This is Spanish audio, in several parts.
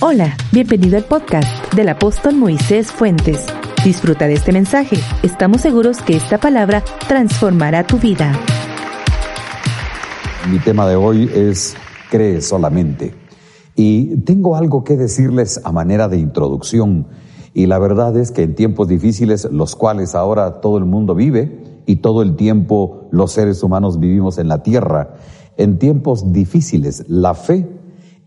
Hola, bienvenido al podcast del apóstol Moisés Fuentes. Disfruta de este mensaje. Estamos seguros que esta palabra transformará tu vida. Mi tema de hoy es Cree solamente. Y tengo algo que decirles a manera de introducción. Y la verdad es que en tiempos difíciles, los cuales ahora todo el mundo vive y todo el tiempo los seres humanos vivimos en la tierra, en tiempos difíciles, la fe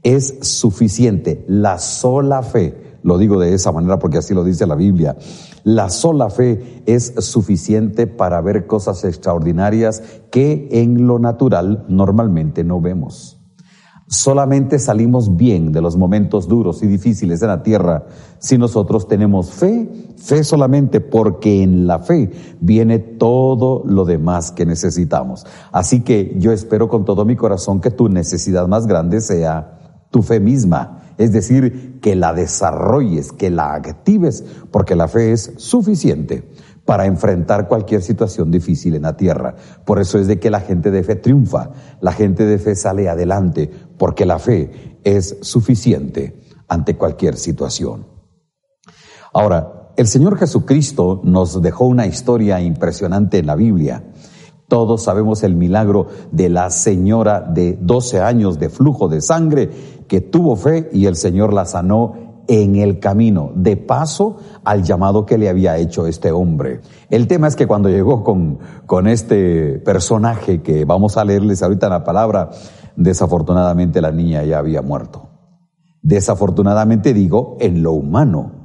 es suficiente. La sola fe, lo digo de esa manera porque así lo dice la Biblia, la sola fe es suficiente para ver cosas extraordinarias que en lo natural normalmente no vemos. Solamente salimos bien de los momentos duros y difíciles de la tierra si nosotros tenemos fe, fe solamente porque en la fe viene todo lo demás que necesitamos. Así que yo espero con todo mi corazón que tu necesidad más grande sea tu fe misma, es decir, que la desarrolles, que la actives, porque la fe es suficiente para enfrentar cualquier situación difícil en la tierra. Por eso es de que la gente de fe triunfa, la gente de fe sale adelante, porque la fe es suficiente ante cualquier situación. Ahora, el Señor Jesucristo nos dejó una historia impresionante en la Biblia. Todos sabemos el milagro de la señora de 12 años de flujo de sangre que tuvo fe y el Señor la sanó en el camino, de paso al llamado que le había hecho este hombre. El tema es que cuando llegó con, con este personaje que vamos a leerles ahorita la palabra, desafortunadamente la niña ya había muerto. Desafortunadamente digo, en lo humano,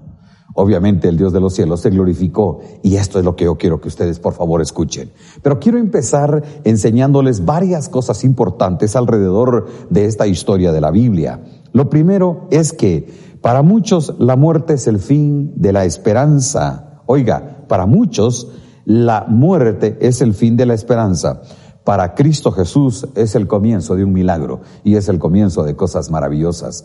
Obviamente el Dios de los cielos se glorificó y esto es lo que yo quiero que ustedes por favor escuchen. Pero quiero empezar enseñándoles varias cosas importantes alrededor de esta historia de la Biblia. Lo primero es que para muchos la muerte es el fin de la esperanza. Oiga, para muchos la muerte es el fin de la esperanza. Para Cristo Jesús es el comienzo de un milagro y es el comienzo de cosas maravillosas.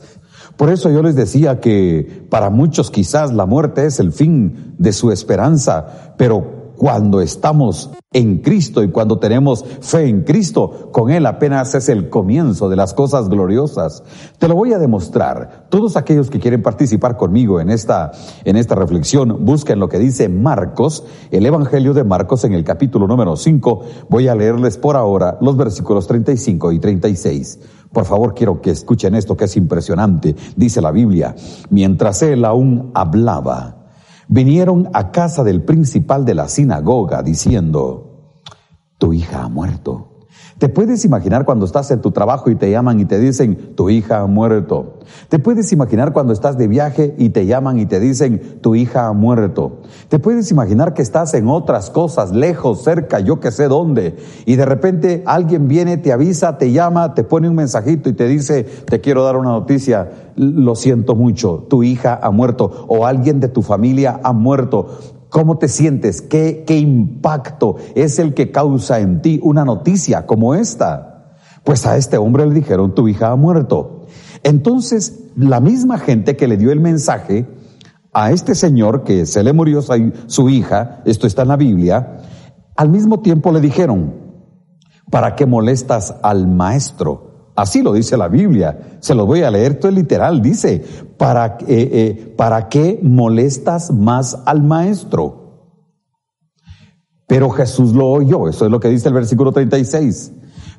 Por eso yo les decía que para muchos quizás la muerte es el fin de su esperanza, pero cuando estamos en Cristo y cuando tenemos fe en Cristo, con Él apenas es el comienzo de las cosas gloriosas. Te lo voy a demostrar. Todos aquellos que quieren participar conmigo en esta, en esta reflexión, busquen lo que dice Marcos, el Evangelio de Marcos en el capítulo número 5. Voy a leerles por ahora los versículos 35 y 36. Por favor, quiero que escuchen esto que es impresionante. Dice la Biblia, mientras Él aún hablaba, vinieron a casa del principal de la sinagoga diciendo, tu hija ha muerto. ¿Te puedes imaginar cuando estás en tu trabajo y te llaman y te dicen, tu hija ha muerto? ¿Te puedes imaginar cuando estás de viaje y te llaman y te dicen, tu hija ha muerto? ¿Te puedes imaginar que estás en otras cosas, lejos, cerca, yo que sé dónde, y de repente alguien viene, te avisa, te llama, te pone un mensajito y te dice, te quiero dar una noticia, lo siento mucho, tu hija ha muerto, o alguien de tu familia ha muerto, ¿Cómo te sientes? ¿Qué, ¿Qué impacto es el que causa en ti una noticia como esta? Pues a este hombre le dijeron, tu hija ha muerto. Entonces, la misma gente que le dio el mensaje a este señor que se le murió su hija, esto está en la Biblia, al mismo tiempo le dijeron, ¿para qué molestas al maestro? Así lo dice la Biblia. Se lo voy a leer todo literal. Dice, ¿para, eh, eh, ¿para qué molestas más al maestro? Pero Jesús lo oyó. Eso es lo que dice el versículo 36.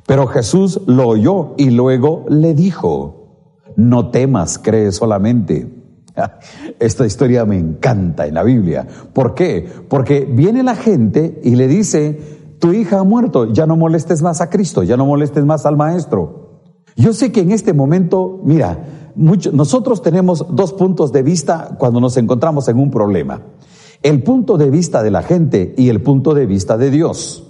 Pero Jesús lo oyó y luego le dijo, no temas, cree solamente. Esta historia me encanta en la Biblia. ¿Por qué? Porque viene la gente y le dice, tu hija ha muerto, ya no molestes más a Cristo, ya no molestes más al maestro. Yo sé que en este momento, mira, nosotros tenemos dos puntos de vista cuando nos encontramos en un problema. El punto de vista de la gente y el punto de vista de Dios.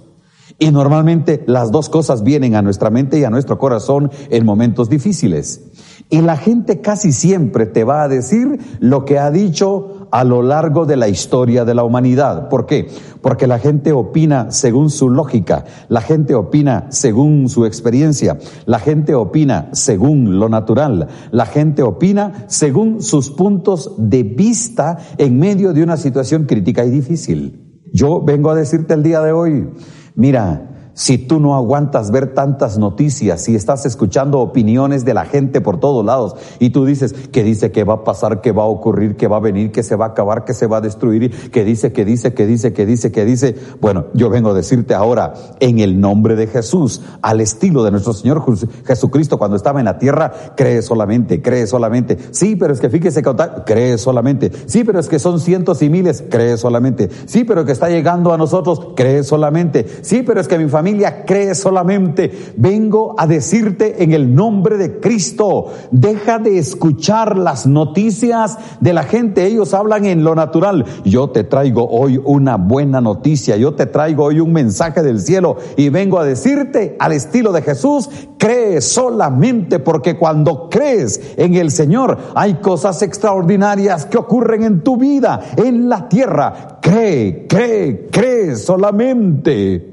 Y normalmente las dos cosas vienen a nuestra mente y a nuestro corazón en momentos difíciles. Y la gente casi siempre te va a decir lo que ha dicho a lo largo de la historia de la humanidad. ¿Por qué? Porque la gente opina según su lógica, la gente opina según su experiencia, la gente opina según lo natural, la gente opina según sus puntos de vista en medio de una situación crítica y difícil. Yo vengo a decirte el día de hoy, mira, si tú no aguantas ver tantas noticias, si estás escuchando opiniones de la gente por todos lados y tú dices que dice que va a pasar, que va a ocurrir, que va a venir, que se va a acabar, que se va a destruir, que dice, que dice, que dice, que dice, que dice, bueno, yo vengo a decirte ahora, en el nombre de Jesús, al estilo de nuestro Señor Jesucristo cuando estaba en la tierra, cree solamente, cree solamente. Sí, pero es que fíjese que cree solamente. Sí, pero es que son cientos y miles, cree solamente. Sí, pero que está llegando a nosotros, cree solamente. Sí, pero es que mi familia familia cree solamente. Vengo a decirte en el nombre de Cristo, deja de escuchar las noticias de la gente. Ellos hablan en lo natural. Yo te traigo hoy una buena noticia. Yo te traigo hoy un mensaje del cielo y vengo a decirte al estilo de Jesús, cree solamente porque cuando crees en el Señor hay cosas extraordinarias que ocurren en tu vida, en la tierra. Cree, cree, cree solamente.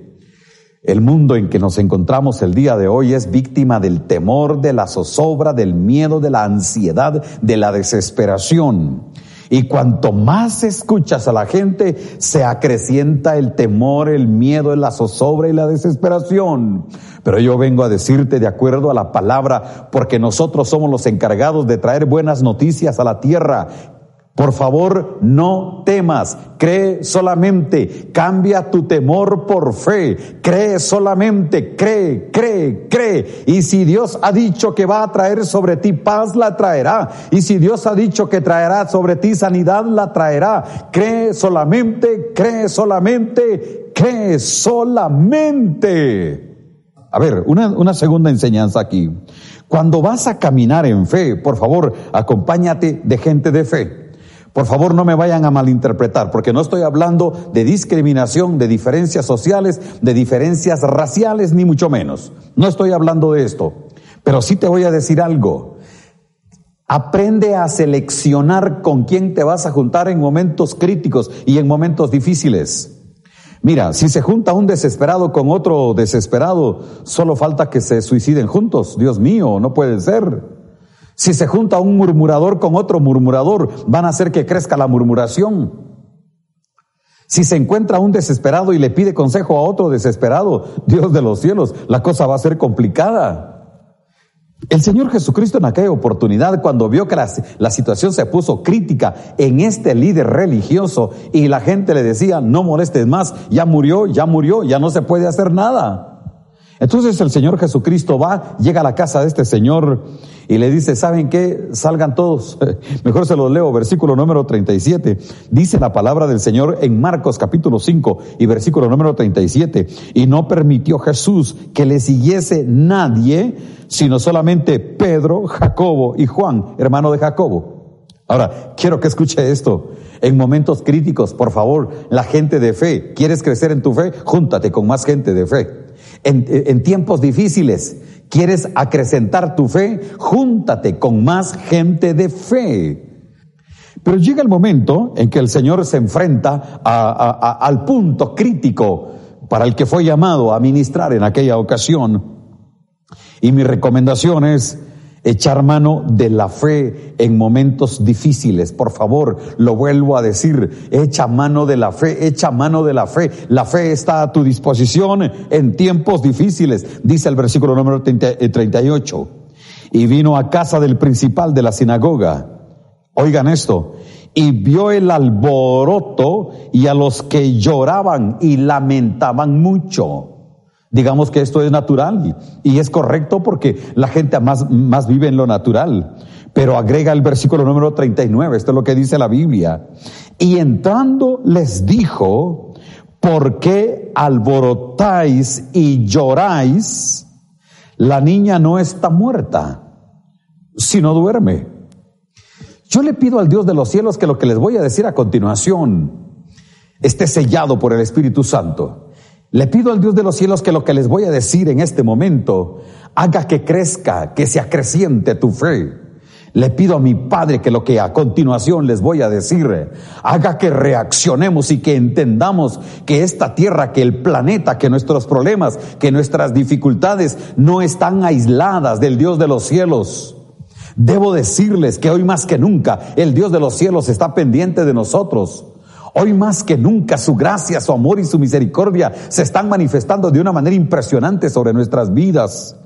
El mundo en que nos encontramos el día de hoy es víctima del temor, de la zozobra, del miedo, de la ansiedad, de la desesperación. Y cuanto más escuchas a la gente, se acrecienta el temor, el miedo, la zozobra y la desesperación. Pero yo vengo a decirte de acuerdo a la palabra, porque nosotros somos los encargados de traer buenas noticias a la tierra. Por favor, no temas, cree solamente, cambia tu temor por fe, cree solamente, cree, cree, cree. Y si Dios ha dicho que va a traer sobre ti paz, la traerá. Y si Dios ha dicho que traerá sobre ti sanidad, la traerá. Cree solamente, cree solamente, cree solamente. A ver, una, una segunda enseñanza aquí. Cuando vas a caminar en fe, por favor, acompáñate de gente de fe. Por favor, no me vayan a malinterpretar, porque no estoy hablando de discriminación, de diferencias sociales, de diferencias raciales, ni mucho menos. No estoy hablando de esto. Pero sí te voy a decir algo. Aprende a seleccionar con quién te vas a juntar en momentos críticos y en momentos difíciles. Mira, si se junta un desesperado con otro desesperado, solo falta que se suiciden juntos. Dios mío, no puede ser. Si se junta un murmurador con otro murmurador, van a hacer que crezca la murmuración. Si se encuentra un desesperado y le pide consejo a otro desesperado, Dios de los cielos, la cosa va a ser complicada. El Señor Jesucristo en aquella oportunidad, cuando vio que la, la, situación se puso crítica en este líder religioso y la gente le decía, no molestes más, ya murió, ya murió, ya no se puede hacer nada. Entonces el Señor Jesucristo va, llega a la casa de este señor y le dice, ¿saben qué? Salgan todos. Mejor se los leo, versículo número 37. Dice la palabra del Señor en Marcos capítulo 5 y versículo número 37. Y no permitió Jesús que le siguiese nadie, sino solamente Pedro, Jacobo y Juan, hermano de Jacobo. Ahora, quiero que escuche esto. En momentos críticos, por favor, la gente de fe, ¿quieres crecer en tu fe? Júntate con más gente de fe. En, tiempos difíciles, ¿quieres acrecentar tu fe? Júntate con más gente de fe. Pero llega el momento en que el Señor se enfrenta al punto crítico para el que fue llamado a ministrar en aquella ocasión. Y mi recomendación es, echar mano de la fe en momentos difíciles. Por favor, lo vuelvo a decir, echa mano de la fe, echa mano de la fe. La fe está a tu disposición en tiempos difíciles, dice el versículo número 38. Eh, y vino a casa del principal de la sinagoga. Oigan esto. Y vio el alboroto y a los que lloraban y lamentaban mucho. Digamos que esto es natural y es correcto porque la gente más, vive en lo natural. Pero agrega el versículo número 39, esto es lo que dice la Biblia. Y entrando les dijo, ¿por qué alborotáis y lloráis? La niña no está muerta, sino duerme. Yo le pido al Dios de los cielos que lo que les voy a decir a continuación esté sellado por el Espíritu Santo le pido al Dios de los cielos que lo que les voy a decir en este momento haga que crezca, que se acreciente tu fe. Le pido a mi Padre que lo que a continuación les voy a decir haga que reaccionemos y que entendamos que esta tierra, que el planeta, que nuestros problemas, que nuestras dificultades no están aisladas del Dios de los cielos. Debo decirles que hoy más que nunca el Dios de los cielos está pendiente de nosotros. Hoy más que nunca su gracia, su amor y su misericordia se están manifestando de una manera impresionante sobre nuestras vidas.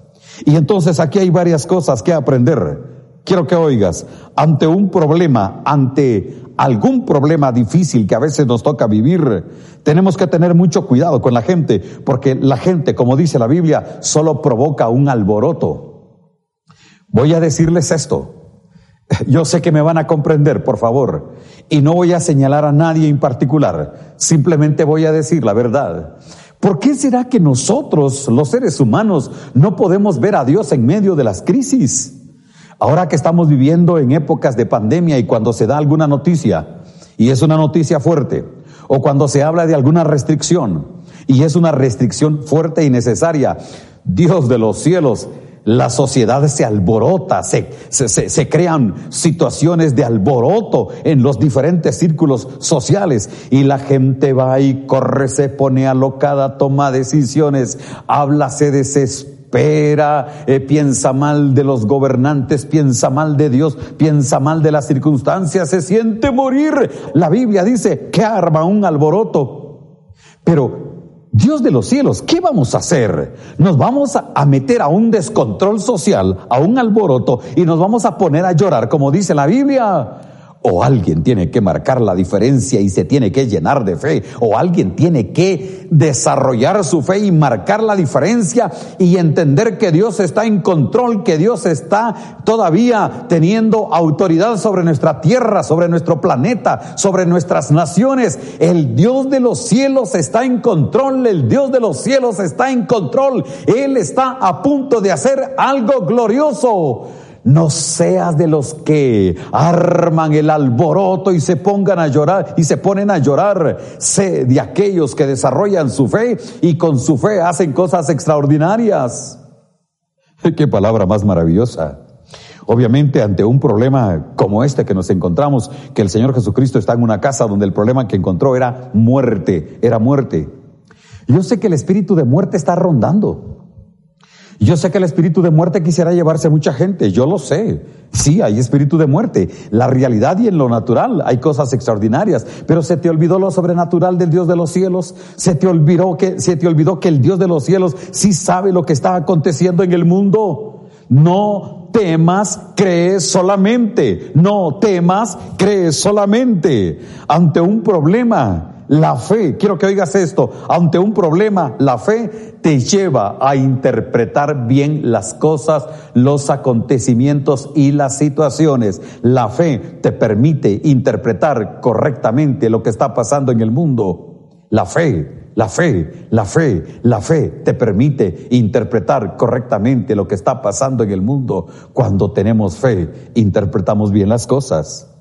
Y entonces aquí hay varias cosas que aprender. Quiero que oigas, ante un problema, ante algún problema difícil que a veces nos toca vivir, tenemos que tener mucho cuidado con la gente, porque la gente, como dice la Biblia, solo provoca un alboroto. Voy a decirles esto. Yo sé que me van a comprender, por favor, y no voy a señalar a nadie en particular, simplemente voy a decir la verdad. ¿Por qué será que nosotros, los seres humanos, no podemos ver a Dios en medio de las crisis? Ahora que estamos viviendo en épocas de pandemia y cuando se da alguna noticia, y es una noticia fuerte, o cuando se habla de alguna restricción, y es una restricción fuerte y necesaria, Dios de los cielos, la sociedad se alborota, se, se, se, crean situaciones de alboroto en los diferentes círculos sociales y la gente va y corre, se pone alocada, toma decisiones, habla, se desespera espera, eh, piensa mal de los gobernantes, piensa mal de Dios, piensa mal de las circunstancias, se siente morir. La Biblia dice que arma un alboroto. Pero Dios de los cielos, ¿qué vamos a hacer? Nos vamos a meter a un descontrol social, a un alboroto, y nos vamos a poner a llorar, como dice la Biblia o alguien tiene que marcar la diferencia y se tiene que llenar de fe, o alguien tiene que desarrollar su fe y marcar la diferencia y entender que Dios está en control, que Dios está todavía teniendo autoridad sobre nuestra tierra, sobre nuestro planeta, sobre nuestras naciones. El Dios de los cielos está en control, el Dios de los cielos está en control. Él está a punto de hacer algo glorioso. No seas de los que arman el alboroto y se pongan a llorar y se ponen a llorar. Sé de aquellos que desarrollan su fe y con su fe hacen cosas extraordinarias. Qué palabra más maravillosa. Obviamente ante un problema como este que nos encontramos, que el Señor Jesucristo está en una casa donde el problema que encontró era muerte, era muerte. Yo sé que el espíritu de muerte está rondando. Yo sé que el espíritu de muerte quisiera llevarse a mucha gente, yo lo sé. Sí, hay espíritu de muerte. La realidad y en lo natural hay cosas extraordinarias, pero se te olvidó lo sobrenatural del Dios de los cielos. Se te olvidó que se te olvidó que el Dios de los cielos sí sabe lo que está aconteciendo en el mundo. No temas, crees solamente. No temas, crees solamente. Ante un problema, la fe, quiero que oigas esto, ante un problema, la fe te lleva a interpretar bien las cosas, los acontecimientos y las situaciones. La fe te permite interpretar correctamente lo que está pasando en el mundo. La fe, la fe, la fe, la fe te permite interpretar correctamente lo que está pasando en el mundo. Cuando tenemos fe, interpretamos bien las cosas.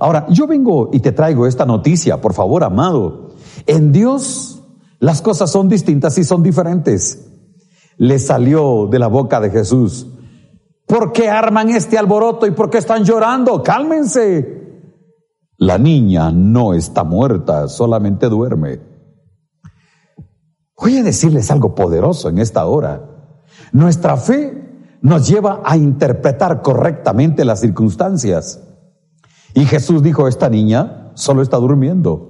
Ahora, yo vengo y te traigo esta noticia, por favor, amado. En Dios las cosas son distintas y son diferentes. Le salió de la boca de Jesús. ¿Por qué arman este alboroto y por qué están llorando? Cálmense. La niña no está muerta, solamente duerme. Voy a decirles algo poderoso en esta hora. Nuestra fe nos lleva a interpretar correctamente las circunstancias. Y Jesús dijo, esta niña solo está durmiendo.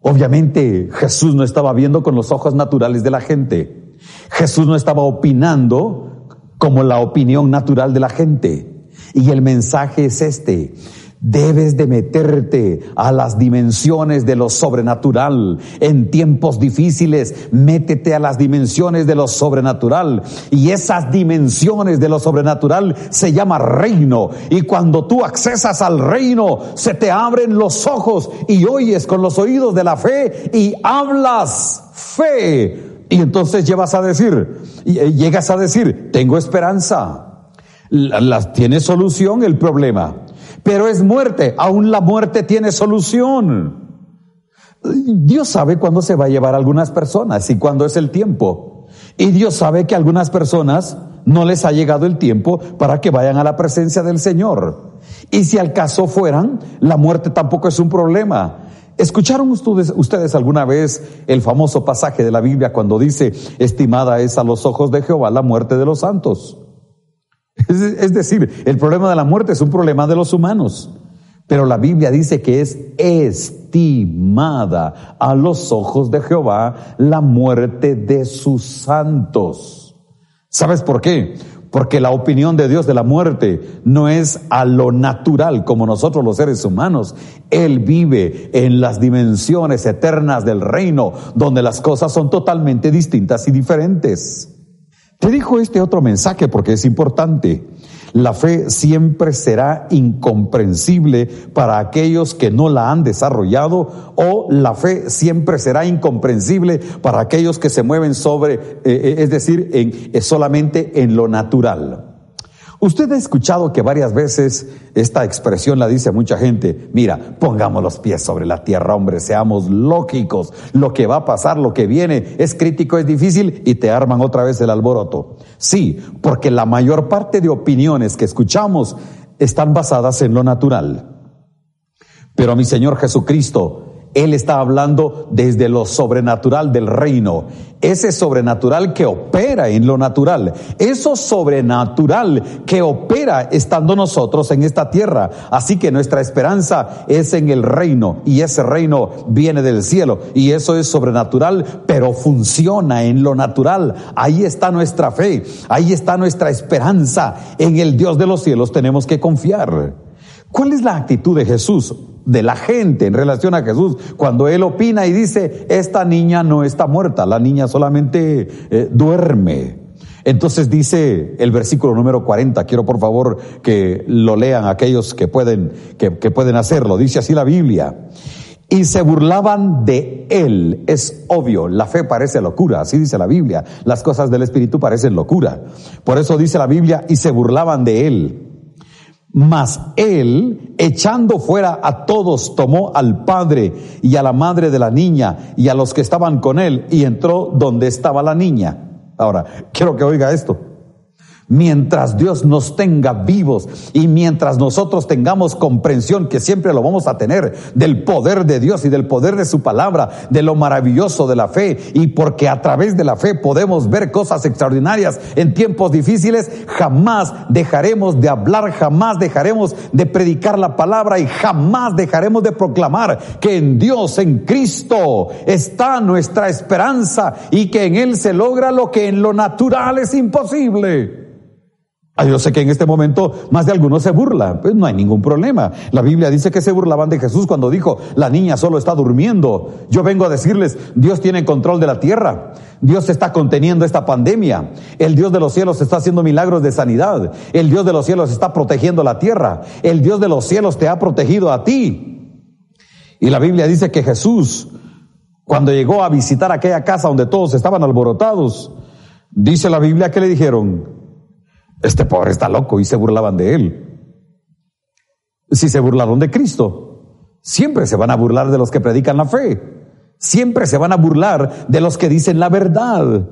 Obviamente Jesús no estaba viendo con los ojos naturales de la gente. Jesús no estaba opinando como la opinión natural de la gente. Y el mensaje es este. Debes de meterte a las dimensiones de lo sobrenatural. En tiempos difíciles, métete a las dimensiones de lo sobrenatural. Y esas dimensiones de lo sobrenatural se llama reino. Y cuando tú accesas al reino, se te abren los ojos y oyes con los oídos de la fe y hablas fe. Y entonces llevas a decir, eh, llegas a decir, tengo esperanza. tiene solución el problema pero es muerte. Aún la muerte tiene solución. Dios sabe cuándo se va a llevar a algunas personas y cuándo es el tiempo. Y Dios sabe que a algunas personas no les ha llegado el tiempo para que vayan a la presencia del Señor. Y si al caso fueran, la muerte tampoco es un problema. ¿Escucharon ustedes, ustedes, alguna vez el famoso pasaje de la Biblia cuando dice, estimada es a los ojos de Jehová la muerte de los santos? Es decir, el problema de la muerte es un problema de los humanos. Pero la Biblia dice que es estimada a los ojos de Jehová la muerte de sus santos. ¿Sabes por qué? Porque la opinión de Dios de la muerte no es a lo natural como nosotros los seres humanos. Él vive en las dimensiones eternas del reino, donde las cosas son totalmente distintas y diferentes. Te dijo este otro mensaje porque es importante. La fe siempre será incomprensible para aquellos que no la han desarrollado o la fe siempre será incomprensible para aquellos que se mueven sobre, eh, eh, es decir, en, eh, solamente en lo natural. Usted ha escuchado que varias veces esta expresión la dice mucha gente, mira, pongamos los pies sobre la tierra, hombre, seamos lógicos, lo que va a pasar, lo que viene, es crítico, es difícil y te arman otra vez el alboroto. Sí, porque la mayor parte de opiniones que escuchamos están basadas en lo natural. Pero mi Señor Jesucristo él está hablando desde lo sobrenatural del reino. Ese sobrenatural que opera en lo natural. Eso sobrenatural que opera estando nosotros en esta tierra. Así que nuestra esperanza es en el reino y ese reino viene del cielo y eso es sobrenatural, pero funciona en lo natural. Ahí está nuestra fe, ahí está nuestra esperanza. En el Dios de los cielos tenemos que confiar. ¿Cuál es la actitud de Jesús? de la gente en relación a Jesús, cuando él opina y dice, esta niña no está muerta, la niña solamente eh, duerme. Entonces dice el versículo número 40, quiero por favor que lo lean aquellos que pueden, que, que pueden hacerlo, dice así la Biblia. Y se burlaban de él. Es obvio, la fe parece locura, así dice la Biblia. Las cosas del Espíritu parecen locura. Por eso dice la Biblia, y se burlaban de él. Mas él, echando fuera a todos, tomó al padre y a la madre de la niña y a los que estaban con él y entró donde estaba la niña. Ahora, quiero que oiga esto mientras Dios nos tenga vivos y mientras nosotros tengamos comprensión, que siempre lo vamos a tener, del poder de Dios y del poder de su palabra, de lo maravilloso de la fe, y porque a través de la fe podemos ver cosas extraordinarias en tiempos difíciles, jamás dejaremos de hablar, jamás dejaremos de predicar la palabra y jamás dejaremos de proclamar que en Dios, en Cristo, está nuestra esperanza y que en Él se logra lo que en lo natural es imposible. Ah, yo sé que en este momento más de algunos se burlan, pues no hay ningún problema. La Biblia dice que se burlaban de Jesús cuando dijo, la niña solo está durmiendo. Yo vengo a decirles, Dios tiene control de la tierra. Dios está conteniendo esta pandemia. El Dios de los cielos está haciendo milagros de sanidad. El Dios de los cielos está protegiendo la tierra. El Dios de los cielos te ha protegido a ti. Y la Biblia dice que Jesús, cuando llegó a visitar aquella casa donde todos estaban alborotados, dice la Biblia que le dijeron, este pobre está loco y se burlaban de él. Si se burlaron de Cristo, siempre se van a burlar de los que predican la fe. Siempre se van a burlar de los que dicen la verdad.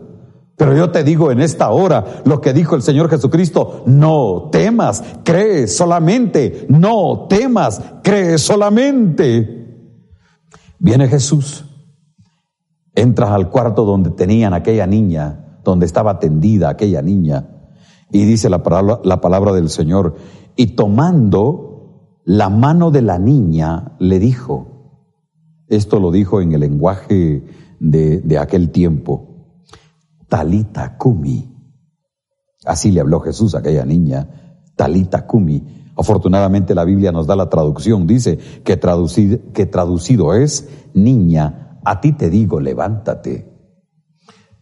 Pero yo te digo en esta hora lo que dijo el Señor Jesucristo, no temas, cree solamente, no temas, cree solamente. Viene Jesús, entras al cuarto donde tenían aquella niña, donde estaba tendida aquella niña, y dice la palabra, la palabra del Señor, y tomando la mano de la niña, le dijo, esto lo dijo en el lenguaje de, de aquel tiempo, Talita Kumi. Así le habló Jesús a aquella niña, Talita Kumi. Afortunadamente la Biblia nos da la traducción, dice que traducido, que traducido es, niña, a ti te digo, levántate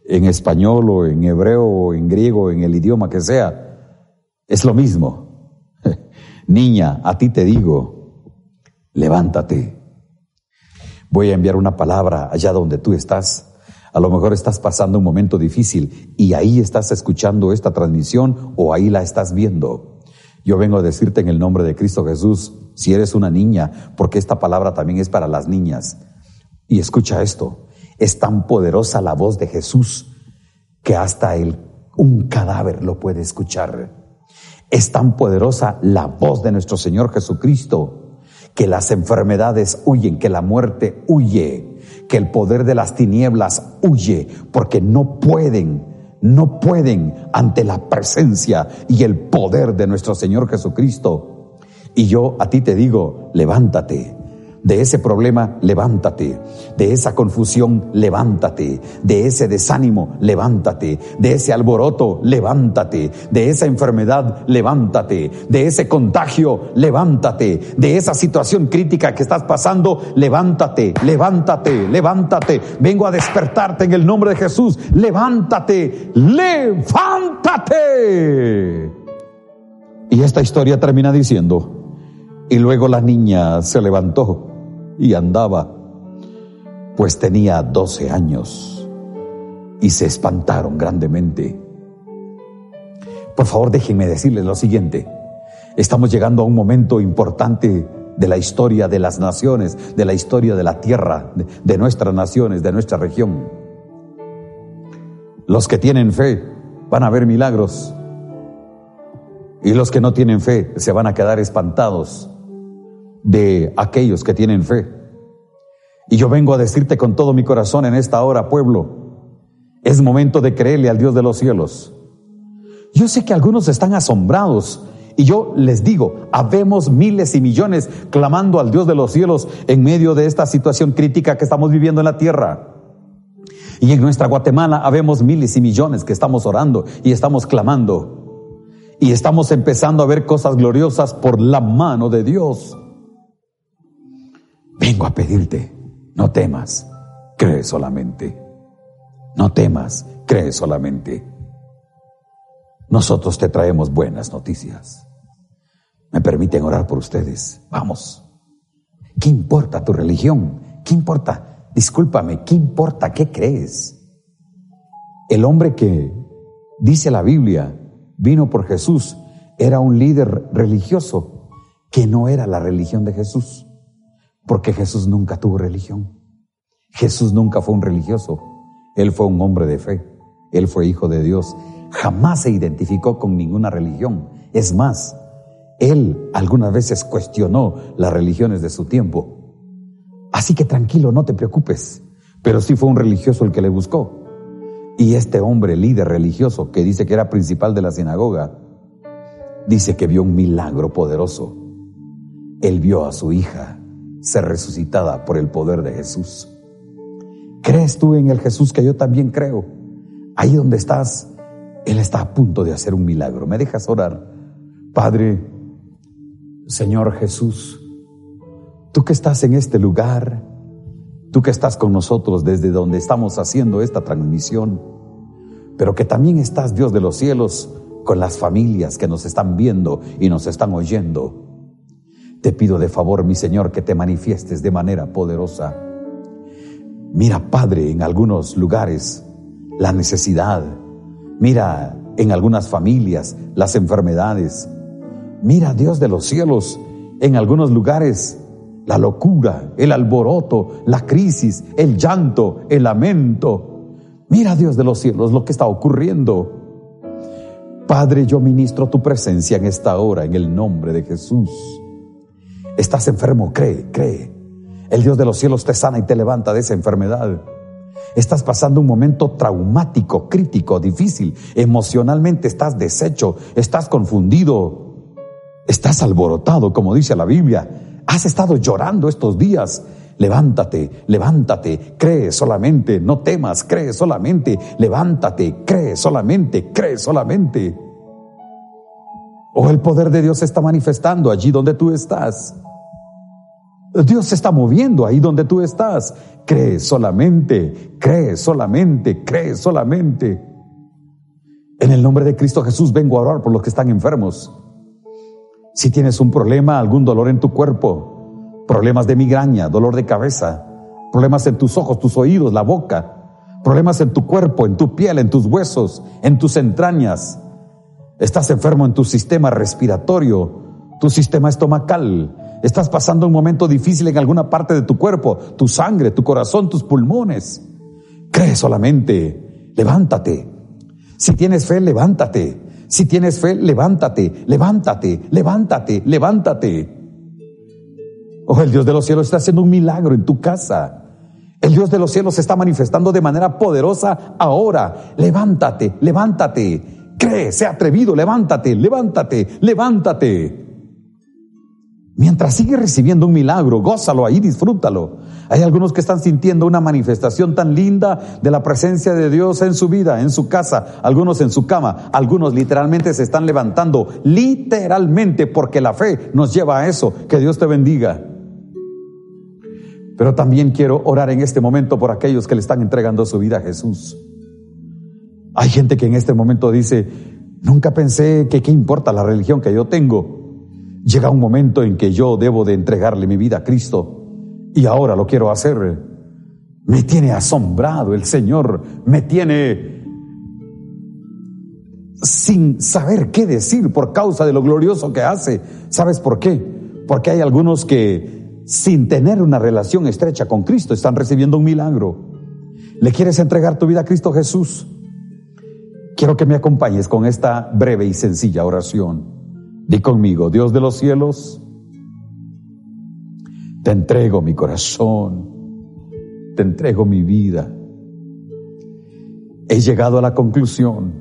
en español o en hebreo o en griego, en el idioma que sea, es lo mismo. Niña, a ti te digo, levántate. Voy a enviar una palabra allá donde tú estás. A lo mejor estás pasando un momento difícil y ahí estás escuchando esta transmisión o ahí la estás viendo. Yo vengo a decirte en el nombre de Cristo Jesús, si eres una niña, porque esta palabra también es para las niñas. Y escucha esto, es tan poderosa la voz de Jesús que hasta el, un cadáver lo puede escuchar. Es tan poderosa la voz de nuestro Señor Jesucristo que las enfermedades huyen, que la muerte huye, que el poder de las tinieblas huye, porque no pueden, no pueden ante la presencia y el poder de nuestro Señor Jesucristo. Y yo a ti te digo, levántate, de ese problema, levántate. De esa confusión, levántate. De ese desánimo, levántate. De ese alboroto, levántate. De esa enfermedad, levántate. De ese contagio, levántate. De esa situación crítica que estás pasando, levántate, levántate, levántate. Vengo a despertarte en el nombre de Jesús. Levántate, levántate. Y esta historia termina diciendo, y luego la niña se levantó y andaba, pues tenía doce años y se espantaron grandemente. Por favor, déjenme decirles lo siguiente. Estamos llegando a un momento importante de la historia de las naciones, de la historia de la tierra, de, de nuestras naciones, de nuestra región. Los que tienen fe van a ver milagros y los que no tienen fe se van a quedar espantados de aquellos que tienen fe. Y yo vengo a decirte con todo mi corazón en esta hora, pueblo, es momento de creerle al Dios de los cielos. Yo sé que algunos están asombrados y yo les digo, habemos miles y millones clamando al Dios de los cielos en medio de esta situación crítica que estamos viviendo en la tierra. Y en nuestra Guatemala habemos miles y millones que estamos orando y estamos clamando. Y estamos empezando a ver cosas gloriosas por la mano de Dios. Vengo a pedirte, no temas, cree solamente. No temas, cree solamente. Nosotros te traemos buenas noticias. Me permiten orar por ustedes. Vamos. ¿Qué importa tu religión? ¿Qué importa? Discúlpame, ¿qué importa qué crees? El hombre que dice la Biblia vino por Jesús era un líder religioso que no era la religión de Jesús. Porque Jesús nunca tuvo religión. Jesús nunca fue un religioso. Él fue un hombre de fe. Él fue hijo de Dios. Jamás se identificó con ninguna religión. Es más, él algunas veces cuestionó las religiones de su tiempo. Así que tranquilo, no te preocupes. Pero sí fue un religioso el que le buscó. Y este hombre líder religioso que dice que era principal de la sinagoga, dice que vio un milagro poderoso. Él vio a su hija ser resucitada por el poder de Jesús. ¿Crees tú en el Jesús que yo también creo? Ahí donde estás, Él está a punto de hacer un milagro. ¿Me dejas orar? Padre, Señor Jesús, tú que estás en este lugar, tú que estás con nosotros desde donde estamos haciendo esta transmisión, pero que también estás, Dios de los cielos, con las familias que nos están viendo y nos están oyendo. Te pido de favor, mi Señor, que te manifiestes de manera poderosa. Mira, Padre, en algunos lugares la necesidad. Mira en algunas familias las enfermedades. Mira, Dios de los cielos, en algunos lugares la locura, el alboroto, la crisis, el llanto, el lamento. Mira, Dios de los cielos, lo que está ocurriendo. Padre, yo ministro tu presencia en esta hora en el nombre de Jesús. Estás enfermo, cree, cree. El Dios de los cielos te sana y te levanta de esa enfermedad. Estás pasando un momento traumático, crítico, difícil. Emocionalmente estás deshecho, estás confundido, estás alborotado, como dice la Biblia. Has estado llorando estos días. Levántate, levántate, cree solamente, no temas, cree solamente, levántate, cree solamente, cree solamente. O el poder de Dios se está manifestando allí donde tú estás. Dios se está moviendo ahí donde tú estás. Cree solamente, cree solamente, cree solamente. En el nombre de Cristo Jesús vengo a orar por los que están enfermos. Si tienes un problema, algún dolor en tu cuerpo, problemas de migraña, dolor de cabeza, problemas en tus ojos, tus oídos, la boca, problemas en tu cuerpo, en tu piel, en tus huesos, en tus entrañas, Estás enfermo en tu sistema respiratorio, tu sistema estomacal. Estás pasando un momento difícil en alguna parte de tu cuerpo, tu sangre, tu corazón, tus pulmones. Cree solamente, levántate. Si tienes fe, levántate. Si tienes fe, levántate, levántate, levántate, levántate. Oh, el Dios de los cielos está haciendo un milagro en tu casa. El Dios de los cielos se está manifestando de manera poderosa ahora. Levántate, levántate. Cree, sea atrevido, levántate, levántate, levántate. Mientras sigue recibiendo un milagro, gózalo ahí, disfrútalo. Hay algunos que están sintiendo una manifestación tan linda de la presencia de Dios en su vida, en su casa, algunos en su cama, algunos literalmente se están levantando, literalmente porque la fe nos lleva a eso. Que Dios te bendiga. Pero también quiero orar en este momento por aquellos que le están entregando su vida a Jesús. Hay gente que en este momento dice, nunca pensé que qué importa la religión que yo tengo. Llega un momento en que yo debo de entregarle mi vida a Cristo y ahora lo quiero hacer. Me tiene asombrado el Señor, me tiene sin saber qué decir por causa de lo glorioso que hace. ¿Sabes por qué? Porque hay algunos que sin tener una relación estrecha con Cristo están recibiendo un milagro. ¿Le quieres entregar tu vida a Cristo Jesús? Quiero que me acompañes con esta breve y sencilla oración. Di conmigo, Dios de los cielos, te entrego mi corazón, te entrego mi vida. He llegado a la conclusión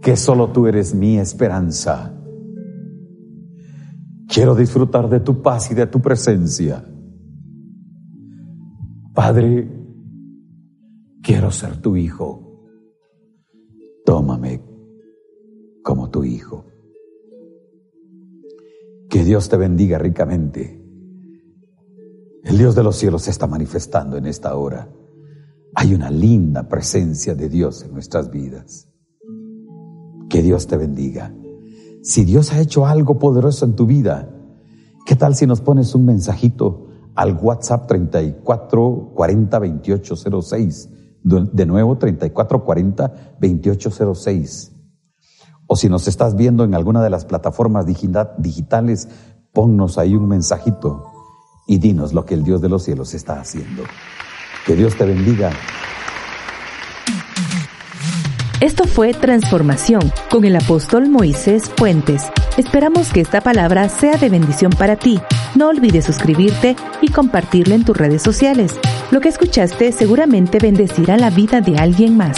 que solo tú eres mi esperanza. Quiero disfrutar de tu paz y de tu presencia. Padre, quiero ser tu hijo. Tómame como tu hijo. Que Dios te bendiga ricamente. El Dios de los cielos se está manifestando en esta hora. Hay una linda presencia de Dios en nuestras vidas. Que Dios te bendiga. Si Dios ha hecho algo poderoso en tu vida, ¿qué tal si nos pones un mensajito al WhatsApp 34 40 28 06? De nuevo, 34 40 28 06. O si nos estás viendo en alguna de las plataformas digitales, ponnos ahí un mensajito y dinos lo que el Dios de los cielos está haciendo. Que Dios te bendiga. Esto fue Transformación con el apóstol Moisés Fuentes. Esperamos que esta palabra sea de bendición para ti. No olvides suscribirte y compartirlo en tus redes sociales. Lo que escuchaste seguramente bendecirá la vida de alguien más.